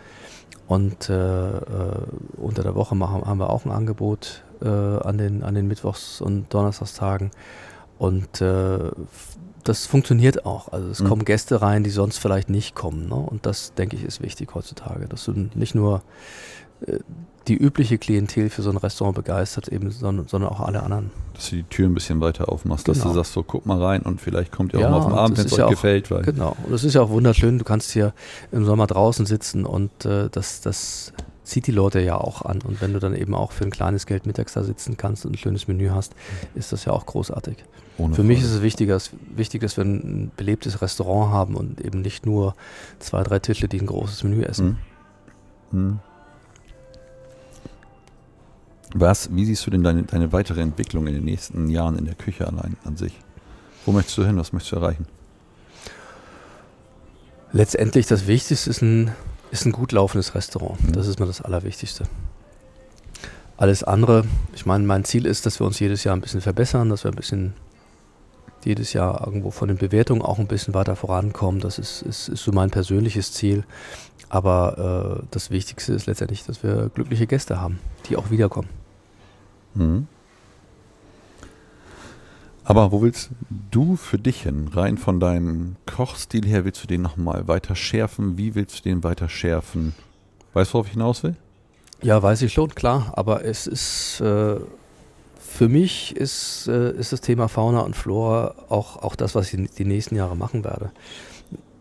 Und äh, äh, unter der Woche machen, haben wir auch ein Angebot äh, an, den, an den Mittwochs- und Donnerstagstagen. Und äh, das funktioniert auch. Also es mhm. kommen Gäste rein, die sonst vielleicht nicht kommen. Ne? Und das, denke ich, ist wichtig heutzutage, dass du nicht nur die übliche Klientel für so ein Restaurant begeistert, eben, sondern, sondern auch alle anderen. Dass du die Tür ein bisschen weiter aufmachst, genau. dass du genau. sagst, so guck mal rein und vielleicht kommt ihr ja, auch mal auf den Abend, wenn es euch ja gefällt. Weil genau, und das ist ja auch wunderschön, du kannst hier im Sommer draußen sitzen und äh, das, das zieht die Leute ja auch an. Und wenn du dann eben auch für ein kleines Geld mittags da sitzen kannst und ein schönes Menü hast, ist das ja auch großartig. Ohne für Frage. mich ist es wichtig dass, wichtig, dass wir ein belebtes Restaurant haben und eben nicht nur zwei, drei Tische, die ein großes Menü essen. Mhm. Mhm. Was, wie siehst du denn deine, deine weitere Entwicklung in den nächsten Jahren in der Küche allein an sich? Wo möchtest du hin? Was möchtest du erreichen? Letztendlich das Wichtigste ist ein, ist ein gut laufendes Restaurant. Mhm. Das ist mir das Allerwichtigste. Alles andere, ich meine, mein Ziel ist, dass wir uns jedes Jahr ein bisschen verbessern, dass wir ein bisschen jedes Jahr irgendwo von den Bewertungen auch ein bisschen weiter vorankommen. Das ist, ist, ist so mein persönliches Ziel. Aber äh, das Wichtigste ist letztendlich, dass wir glückliche Gäste haben, die auch wiederkommen. Mhm. Aber wo willst du für dich hin? Rein von deinem Kochstil her, willst du den nochmal weiter schärfen? Wie willst du den weiter schärfen? Weißt du, worauf ich hinaus will? Ja, weiß ich schon, klar. Aber es ist, äh, für mich ist, äh, ist das Thema Fauna und Flora auch, auch das, was ich die nächsten Jahre machen werde.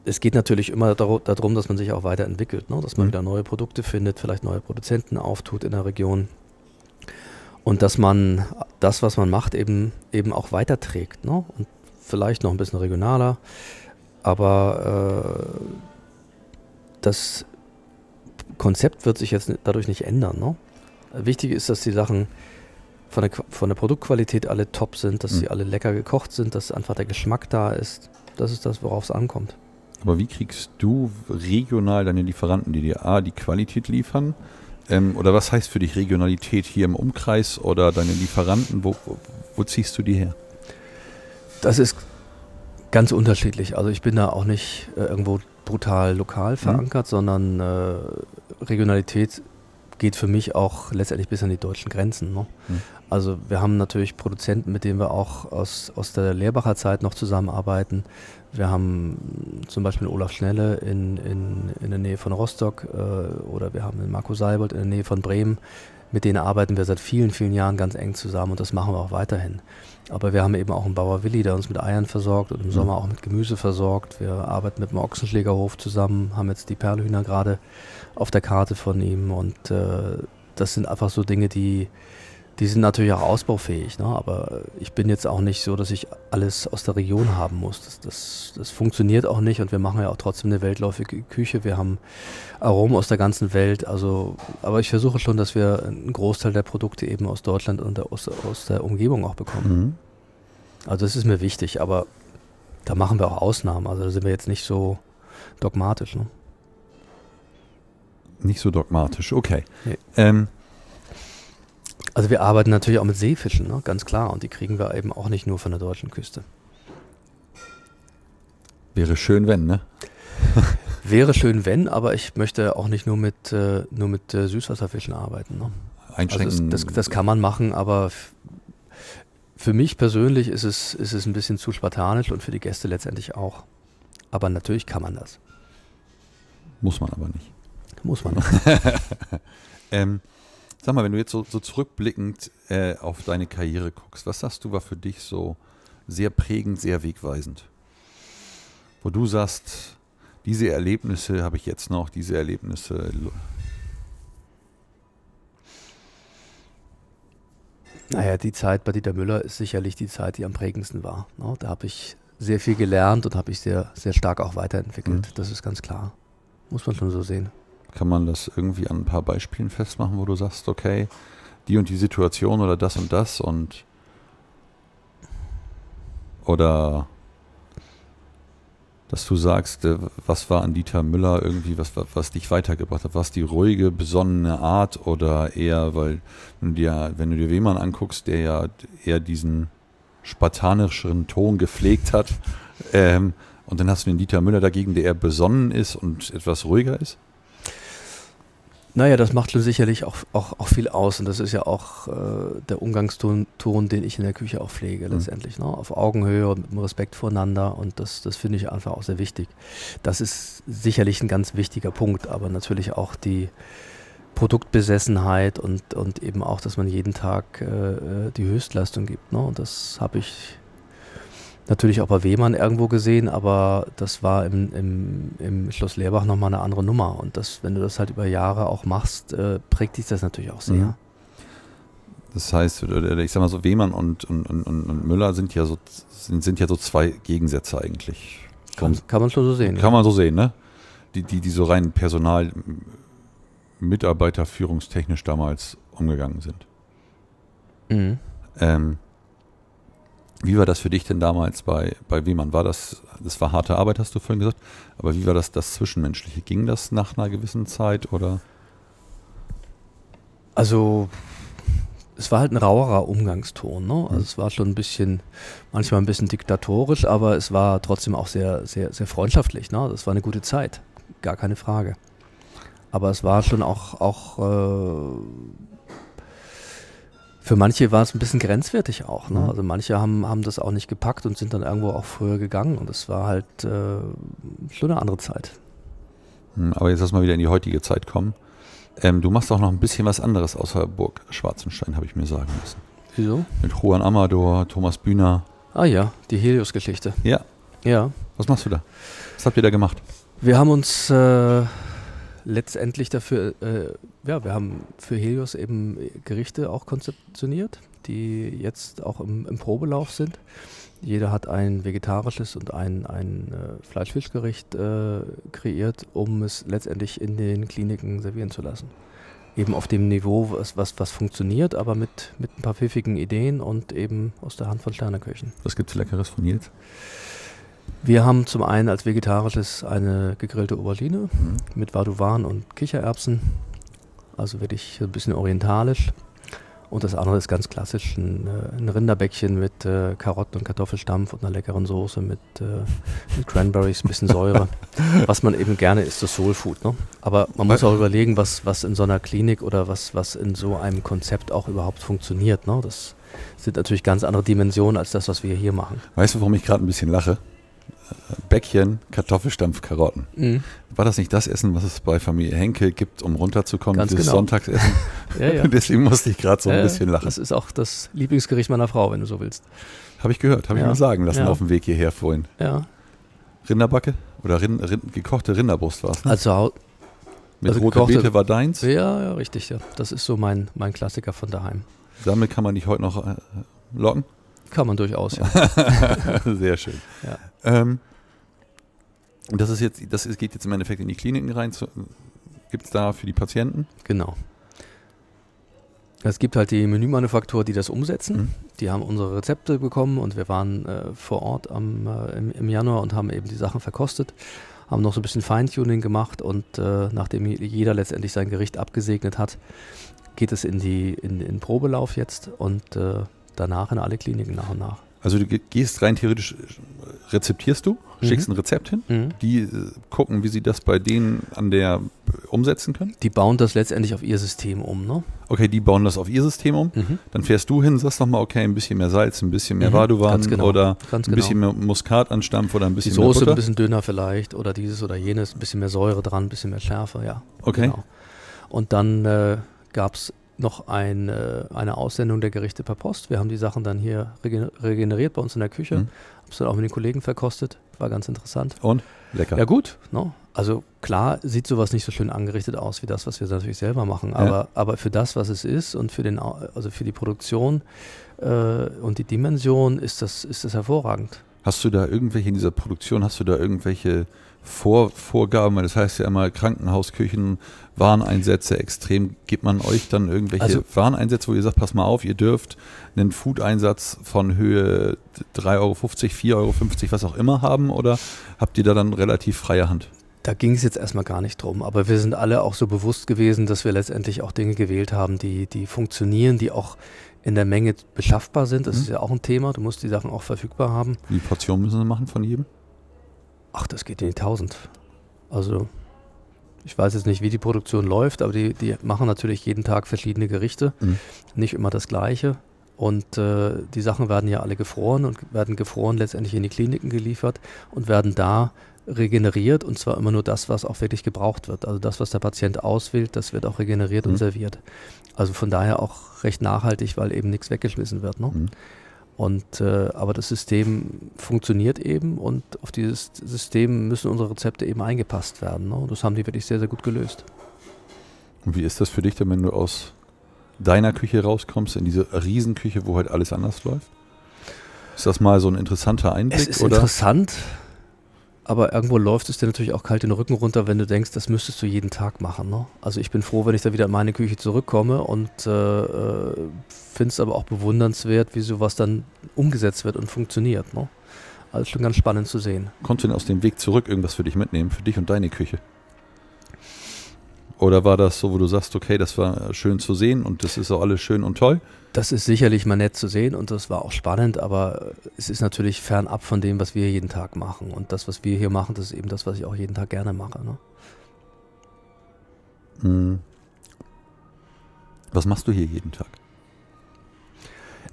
Es geht natürlich immer darum, dass man sich auch weiterentwickelt, ne? dass man mhm. wieder neue Produkte findet, vielleicht neue Produzenten auftut in der Region und dass man das, was man macht, eben, eben auch weiterträgt. Ne? Und vielleicht noch ein bisschen regionaler, aber äh, das Konzept wird sich jetzt dadurch nicht ändern. Ne? Wichtig ist, dass die Sachen von der, von der Produktqualität alle top sind, dass mhm. sie alle lecker gekocht sind, dass einfach der Geschmack da ist. Das ist das, worauf es ankommt. Aber wie kriegst du regional deine Lieferanten, die dir A, die Qualität liefern ähm, oder was heißt für dich Regionalität hier im Umkreis oder deine Lieferanten? Wo, wo, wo ziehst du die her? Das ist ganz unterschiedlich. Also ich bin da auch nicht äh, irgendwo brutal lokal mhm. verankert, mhm. sondern äh, Regionalität geht für mich auch letztendlich bis an die deutschen Grenzen. Ne? Mhm. Also wir haben natürlich Produzenten, mit denen wir auch aus, aus der Lehrbacher Zeit noch zusammenarbeiten. Wir haben zum Beispiel Olaf Schnelle in, in, in der Nähe von Rostock äh, oder wir haben Marco Seibold in der Nähe von Bremen, mit denen arbeiten wir seit vielen, vielen Jahren ganz eng zusammen und das machen wir auch weiterhin. Aber wir haben eben auch einen Bauer Willi, der uns mit Eiern versorgt und im Sommer auch mit Gemüse versorgt. Wir arbeiten mit dem Ochsenschlägerhof zusammen, haben jetzt die Perlhühner gerade auf der Karte von ihm und äh, das sind einfach so Dinge, die, die sind natürlich auch ausbaufähig, ne? aber ich bin jetzt auch nicht so, dass ich alles aus der Region haben muss. Das, das, das funktioniert auch nicht und wir machen ja auch trotzdem eine weltläufige Küche. Wir haben Aromen aus der ganzen Welt, also, aber ich versuche schon, dass wir einen Großteil der Produkte eben aus Deutschland und der, aus, aus der Umgebung auch bekommen. Mhm. Also das ist mir wichtig, aber da machen wir auch Ausnahmen. Also da sind wir jetzt nicht so dogmatisch. Ne? Nicht so dogmatisch, okay. Nee. Ähm, Also wir arbeiten natürlich auch mit Seefischen, ne? ganz klar. Und die kriegen wir eben auch nicht nur von der deutschen Küste. wäre schön, wenn, ne? <laughs> Wäre schön, wenn, aber ich möchte auch nicht nur mit, äh, nur mit äh, Süßwasserfischen arbeiten. Ne? Also Einschränken. das, das, kann man machen, aber für mich persönlich ist es, ist es ein bisschen zu spartanisch und für die Gäste letztendlich auch. Aber natürlich kann man das. muss man aber nicht. Muss man. <laughs> Nicht. Ähm, sag mal, wenn du jetzt so, so zurückblickend äh, auf deine Karriere guckst, was sagst du war für dich so sehr prägend, sehr wegweisend? Wo du sagst, diese Erlebnisse habe ich jetzt noch, diese Erlebnisse. Naja, die Zeit bei Dieter Müller ist sicherlich die Zeit, die am prägendsten war. Ne? Da habe ich sehr viel gelernt und habe ich sehr, sehr stark auch weiterentwickelt. Mhm. Das ist ganz klar. Muss man schon so sehen. Kann man das irgendwie an ein paar Beispielen festmachen, wo du sagst, okay, die und die Situation oder das und das und oder dass du sagst, äh, was war an Dieter Müller irgendwie, was, was, dich weitergebracht hat? Was die ruhige, besonnene Art oder eher, weil wenn du dir, wenn du dir Wehmann anguckst, der ja eher diesen spartanischeren Ton gepflegt hat, <laughs> ähm, und dann hast du den Dieter Müller dagegen, der eher besonnen ist und etwas ruhiger ist? Naja, das macht sicherlich auch, auch, auch viel aus und das ist ja auch äh, der Umgangston, Ton, den ich in der Küche auch pflege Mhm. letztendlich. Ne? Auf Augenhöhe und mit dem Respekt voreinander und das, das finde ich einfach auch sehr wichtig. Das ist sicherlich ein ganz wichtiger Punkt, aber natürlich auch die Produktbesessenheit und, und eben auch, dass man jeden Tag äh, äh, die Höchstleistung gibt. Ne? Und das habe ich natürlich auch bei Wehmann irgendwo gesehen, aber das war im, im, im Schloss Leerbach nochmal eine andere Nummer. Und das, wenn du das halt über Jahre auch machst, äh, prägt dich das natürlich auch sehr. Mhm. Das heißt, ich sag mal so, Wehmann und, und, und, und Müller sind ja so sind, sind ja so zwei Gegensätze eigentlich. Kann, kann man schon so sehen. Kann man so sehen, ne? Die, die, die so rein Personal, Mitarbeiter, führungstechnisch damals umgegangen sind. ja. Mhm. Ähm, wie war das für dich denn damals bei, bei Wehmann? War das, das war harte Arbeit, hast du vorhin gesagt, aber wie war das, das Zwischenmenschliche? Ging das nach einer gewissen Zeit oder? Also es war halt ein rauerer Umgangston. Ne? Also es war schon ein bisschen, manchmal ein bisschen diktatorisch, aber es war trotzdem auch sehr, sehr, sehr freundschaftlich. Ne? Das war eine gute Zeit, gar keine Frage. Aber es war schon auch, auch äh, für manche war es ein bisschen grenzwertig auch. Ne? Mhm. Also manche haben, haben das auch nicht gepackt und sind dann irgendwo auch früher gegangen. Und es war halt äh, schon eine andere Zeit. Hm, Aber jetzt lass mal wieder in die heutige Zeit kommen. Ähm, du machst auch noch ein bisschen was anderes außer Burg Schwarzenstein, habe ich mir sagen lassen. Wieso? Mit Juan Amador, Thomas Bühner. Ah ja, die Helios-Geschichte. Ja, Ja. was machst du da? Was habt ihr da gemacht? Wir haben uns äh, letztendlich dafür, äh, ja, wir haben für Helios eben Gerichte auch konzeptioniert, die jetzt auch im, im Probelauf sind. Jeder hat ein vegetarisches und ein, ein äh, Fleischfischgericht äh, kreiert, um es letztendlich in den Kliniken servieren zu lassen. Eben auf dem Niveau, was, was, was funktioniert, aber mit, mit ein paar pfiffigen Ideen und eben aus der Hand von Sterneköchen. Was gibt's Leckeres von Nils? Wir haben zum einen als vegetarisches eine gegrillte Aubergine Mhm. mit Vaduvan und Kichererbsen. Also wirklich ein bisschen orientalisch. Und das andere ist ganz klassisch, ein, äh, ein Rinderbäckchen mit äh, Karotten und Kartoffelstampf und einer leckeren Soße mit, äh, mit Cranberries, ein bisschen Säure. <laughs> was man eben gerne isst, das Soul Food. Ne? Aber man muss auch überlegen, was, was in so einer Klinik oder was, was in so einem Konzept auch überhaupt funktioniert. Ne? Das sind natürlich ganz andere Dimensionen als das, was wir hier machen. Weißt du, warum ich gerade ein bisschen lache? Bäckchen, Kartoffelstampf, Karotten. Mhm. War das nicht das Essen, was es bei Familie Henkel gibt, um runterzukommen? Ganz Dieses genau. Sonntagsessen? <laughs> Ja, ja. <laughs> Deswegen musste ich gerade so ein bisschen lachen. Das ist auch das Lieblingsgericht meiner Frau, wenn du so willst. Habe ich gehört, habe ich mir sagen lassen auf dem Weg hierher vorhin. Ja. Rinderbacke? Oder Rind, Rind, gekochte Rinderbrust war es. Ne? Also, Mit also roter gekochte- Beete war deins. ja, ja, richtig, ja. Das ist so mein, mein Klassiker von daheim. Damit kann man dich heute noch äh, locken. Kann man durchaus, ja. <laughs> Sehr schön. Ja. Ähm, das ist jetzt, das ist, geht jetzt im Endeffekt in die Kliniken rein. Gibt es da für die Patienten? Genau. Es gibt halt die Menümanufaktur, die das umsetzen. Mhm. Die haben unsere Rezepte bekommen und wir waren äh, vor Ort am, äh, im, im Januar und haben eben die Sachen verkostet, haben noch so ein bisschen Feintuning gemacht und äh, nachdem jeder letztendlich sein Gericht abgesegnet hat, geht es in die in, in Probelauf jetzt und äh, danach in alle Kliniken nach und nach. Also du ge- gehst rein theoretisch, rezeptierst du, Mhm. schickst ein Rezept hin, Mhm. die äh, gucken, wie sie das bei denen an der äh, umsetzen können. Die bauen das letztendlich auf ihr System um, ne? Okay, die bauen das auf ihr System um. Mhm. Dann fährst du hin, sagst nochmal, okay, ein bisschen mehr Salz, ein bisschen mehr Mhm, Vaduvan genau, oder ganz ein genau. bisschen mehr Muskat an Stampf oder ein Die bisschen Soße mehr ein Butter. bisschen dünner vielleicht oder dieses oder jenes, ein bisschen mehr Säure dran, ein bisschen mehr Schärfe, ja. Okay. Genau. Und dann äh, gab es noch ein, äh, eine Aussendung der Gerichte per Post. Wir haben die Sachen dann hier regen regeneriert bei uns in der Küche. Mhm. Hab's dann auch mit den Kollegen verkostet. War ganz interessant. Und? Lecker. Ja gut, ne? also klar sieht sowas nicht so schön angerichtet aus wie das, was wir natürlich selber machen, aber, aber für das, was es ist und für, den, also für die Produktion äh, und die Dimension ist das, ist das hervorragend. Hast du da irgendwelche in dieser Produktion, hast du da irgendwelche Vor Vorgaben? Weil das heißt ja immer Krankenhausküchen, Wareneinsätze extrem. Gibt man euch dann irgendwelche Also- Wareneinsätze, wo ihr sagt, pass mal auf, ihr dürft einen Food-Einsatz von Höhe 3,50 Euro, 4,50 Euro, was auch immer haben? Oder habt ihr da dann relativ freie Hand? Da ging es jetzt erstmal gar nicht drum, aber wir sind alle auch so bewusst gewesen, dass wir letztendlich auch Dinge gewählt haben, die, die funktionieren, die auch in der Menge beschaffbar sind. Das Mhm. ist ja auch ein Thema. Du musst die Sachen auch verfügbar haben. Wie Portionen müssen sie machen von jedem? Ach, das geht in die Tausend. Also, ich weiß jetzt nicht, wie die Produktion läuft, aber die, die machen natürlich jeden Tag verschiedene Gerichte. Mhm. Nicht immer das Gleiche. Und äh, die Sachen werden ja alle gefroren und werden gefroren letztendlich in die Kliniken geliefert und werden da regeneriert und zwar immer nur das, was auch wirklich gebraucht wird. Also das, was der Patient auswählt, das wird auch regeneriert Mhm. und serviert. Also von daher auch recht nachhaltig, weil eben nichts weggeschmissen wird. Ne? Mhm. Und äh, aber das System funktioniert eben und auf dieses System müssen unsere Rezepte eben eingepasst werden. Ne? Und das haben die wirklich sehr, sehr gut gelöst. Und wie ist das für dich denn, wenn du aus deiner Küche rauskommst, in diese Riesenküche, wo halt alles anders läuft? Ist das mal so ein interessanter Einblick? Es ist oder? interessant, aber irgendwo läuft es dir natürlich auch kalt den Rücken runter, wenn du denkst, das müsstest du jeden Tag machen. Ne? Also ich bin froh, wenn ich da wieder in meine Küche zurückkomme und äh, äh, finde es aber auch bewundernswert, wie sowas dann umgesetzt wird und funktioniert. Ne? Also schon ganz spannend zu sehen. Konntest du denn aus dem Weg zurück irgendwas für dich mitnehmen, für dich und deine Küche? Oder war das so, wo du sagst, okay, das war schön zu sehen und das ist auch alles schön und toll? Das ist sicherlich mal nett zu sehen und das war auch spannend, aber es ist natürlich fernab von dem, was wir jeden Tag machen. Und das, was wir hier machen, das ist eben das, was ich auch jeden Tag gerne mache. Ne? Hm. Was machst du hier jeden Tag?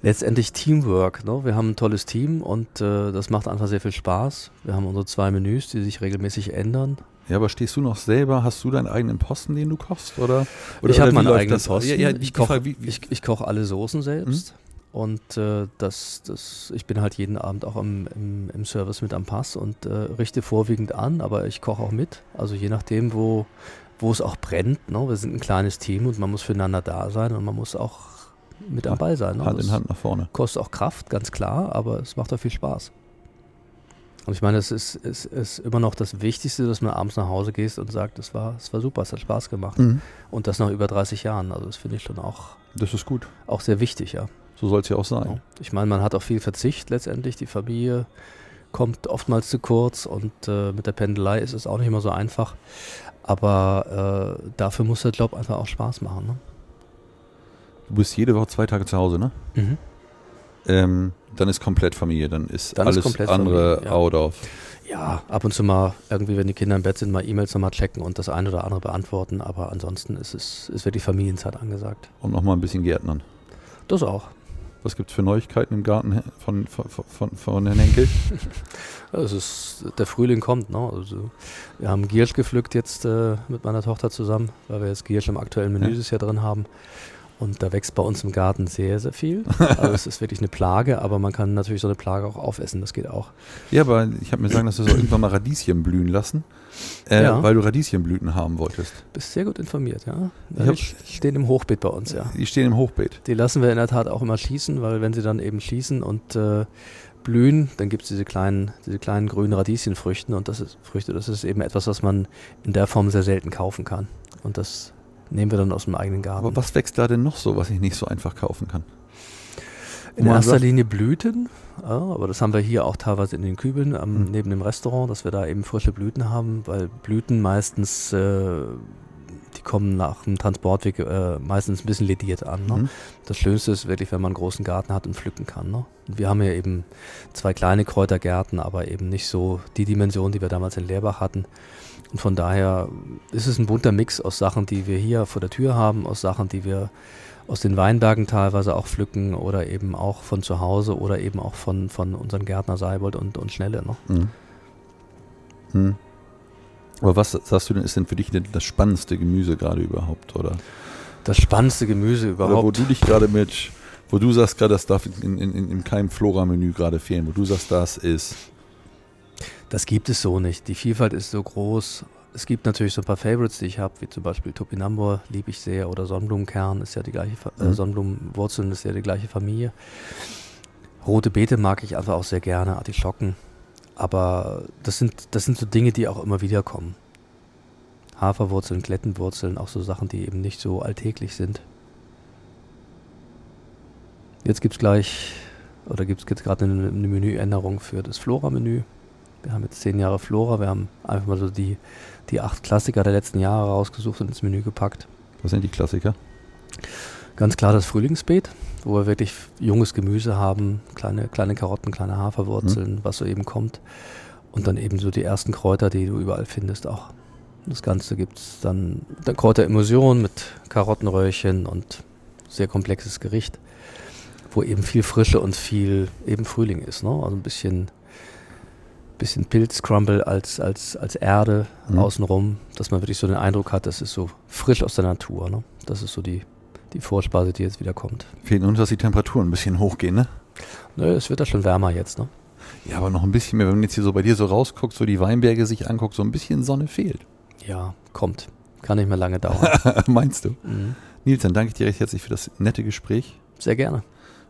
Letztendlich Teamwork. Ne? Wir haben ein tolles Team und äh, das macht einfach sehr viel Spaß. Wir haben unsere zwei Menüs, die sich regelmäßig ändern. Ja, aber stehst du noch selber? Hast du deinen eigenen Posten, den du kochst? Oder, oder ich habe meinen eigenen das? Posten. Ja, ja, ich koche koch alle Soßen selbst. Und äh, das, das, ich bin halt jeden Abend auch im, im, im Service mit am Pass und äh, richte vorwiegend an, aber ich koche auch mit. Also je nachdem, wo, wo es auch brennt. Ne? Wir sind ein kleines Team und man muss füreinander da sein und man muss auch mit am Ball sein. Ne? Hand in Hand nach vorne. kostet auch Kraft, ganz klar, aber es macht auch viel Spaß. Und ich meine, es ist, es ist immer noch das Wichtigste, dass man abends nach Hause gehst und sagt, es war, es war super, es hat Spaß gemacht. Und das nach über 30 Jahren. Also das finde ich schon auch, Das ist gut. auch sehr wichtig, ja. So soll es ja auch sein. Ja. Ich meine, man hat auch viel Verzicht letztendlich. Die Familie kommt oftmals zu kurz und äh, mit der Pendelei ist es auch nicht immer so einfach. Aber äh, dafür muss der Job einfach auch Spaß machen. Ne? Du bist jede Woche zwei Tage zu Hause, ne? Mhm. Ähm, dann ist komplett Familie, dann ist Dann ist alles komplett andere Familie, ja. out of. Ja, ab und zu mal irgendwie, wenn die Kinder im Bett sind, mal E-Mails nochmal checken und das eine oder andere beantworten. Aber ansonsten ist es ist wirklich Familienzeit angesagt. Und nochmal ein bisschen Gärtnern. Das auch. Was gibt es für Neuigkeiten im Garten von, von, von, von Herrn Henkel? <laughs> Also ist, der Frühling kommt. Ne? Also wir haben Giersch gepflückt jetzt äh, mit meiner Tochter zusammen, weil wir jetzt Giersch im aktuellen Menü ja. Jahr drin haben. Und da wächst bei uns im Garten sehr, sehr viel. <laughs> Also es ist wirklich eine Plage, aber man kann natürlich so eine Plage auch aufessen, das geht auch. Ja, aber ich habe mir sagen, dass du so irgendwann mal Radieschen blühen lassen, äh, ja. weil du Radieschenblüten haben wolltest. Bist sehr gut informiert, ja. Die stehen im Hochbeet bei uns, ja. Die stehen im Hochbeet. Die lassen wir in der Tat auch immer schießen, weil wenn sie dann eben schießen und äh, blühen, dann gibt es diese kleinen, diese kleinen grünen Radieschenfrüchte und das ist Früchte, das ist eben etwas, was man in der Form sehr selten kaufen kann. Und das nehmen wir dann aus dem eigenen Garten. Aber was wächst da denn noch so, was ich nicht so einfach kaufen kann? In erster Linie Blüten, ja, aber das haben wir hier auch teilweise in den Kübeln am, mhm. neben dem Restaurant, dass wir da eben frische Blüten haben, weil Blüten meistens, äh, die kommen nach dem Transportweg äh, meistens ein bisschen lediert an. Ne? Mhm. Das Schönste ist wirklich, wenn man einen großen Garten hat und pflücken kann. Ne? Wir haben ja eben zwei kleine Kräutergärten, aber eben nicht so die Dimension, die wir damals in Leerbach hatten. Und von daher ist es ein bunter Mix aus Sachen, die wir hier vor der Tür haben, aus Sachen, die wir aus den Weinbergen teilweise auch pflücken oder eben auch von zu Hause oder eben auch von, von unseren Gärtner Seibold und, und Schnelle. Ne? Mhm. Mhm. Aber was sagst du denn, ist denn für dich das spannendste Gemüse gerade überhaupt, oder? Das spannendste Gemüse überhaupt. Oder wo du dich gerade mit, wo du sagst gerade, das darf in, in, in, in keinem Flora-Menü gerade fehlen, wo du sagst, das ist. Das gibt es so nicht. Die Vielfalt ist so groß. Es gibt natürlich so ein paar Favorites, die ich habe, wie zum Beispiel Topinambur, liebe ich sehr, oder Sonnenblumenkern ist ja die gleiche, äh, mhm. Sonnenblumenwurzeln ist ja die gleiche Familie. Rote Beete mag ich einfach auch sehr gerne, Artischocken. Aber das sind, das sind so Dinge, die auch immer wieder kommen. Haferwurzeln, Klettenwurzeln, auch so Sachen, die eben nicht so alltäglich sind. Jetzt gibt es gleich, oder gibt es gerade eine, eine Menüänderung für das Flora-Menü. Wir haben jetzt zehn Jahre Flora, wir haben einfach mal so die, die acht Klassiker der letzten Jahre rausgesucht und ins Menü gepackt. Was sind die Klassiker? Ganz klar das Frühlingsbeet, wo wir wirklich junges Gemüse haben, kleine, kleine Karotten, kleine Haferwurzeln, mhm. was so eben kommt. Und dann eben so die ersten Kräuter, die du überall findest auch. Das Ganze gibt es dann, dann Kräuterimmersion mit Karottenröhrchen und sehr komplexes Gericht, wo eben viel Frische und viel eben Frühling ist. Ne? Also ein bisschen bisschen Pilzcrumble als, als, als Erde mhm. außenrum, dass man wirklich so den Eindruck hat, das ist so frisch aus der Natur. Ne? Das ist so die, die Vorspeise, die jetzt wieder kommt. Fehlt uns, dass die Temperaturen ein bisschen hochgehen, ne? Nö, es wird ja schon wärmer jetzt, ne? Ja, aber noch ein bisschen mehr, wenn man jetzt hier so bei dir so rausguckt, so die Weinberge sich anguckt, so ein bisschen Sonne fehlt. Ja, kommt. Kann nicht mehr lange dauern. <laughs> Meinst du? Mhm. Nils, dann danke ich dir recht herzlich für das nette Gespräch. Sehr gerne.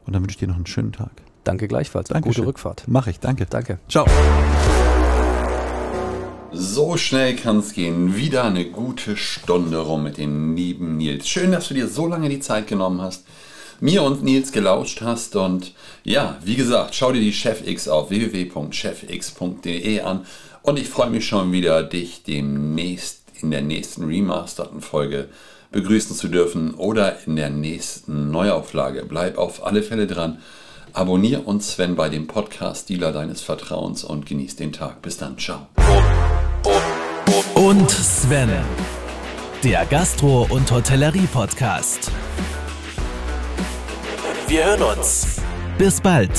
Und dann wünsche ich dir noch einen schönen Tag. Danke gleichfalls. Dankeschön. Gute Rückfahrt. Mach ich, danke. Danke. Ciao. So schnell kann es gehen. Wieder eine gute Stunde rum mit dem lieben Nils. Schön, dass du dir so lange die Zeit genommen hast, mir und Nils gelauscht hast. Und ja, wie gesagt, schau dir die ChefX auf www.chefx.de an. Und ich freue mich schon wieder, dich demnächst in der nächsten remasterten Folge begrüßen zu dürfen oder in der nächsten Neuauflage. Bleib auf alle Fälle dran. Abonnier uns Sven bei dem Podcast-Dealer deines Vertrauens und genieß den Tag. Bis dann, ciao. Und Sven, der Gastro- und Hotellerie-Podcast. Wir hören uns. Bis bald.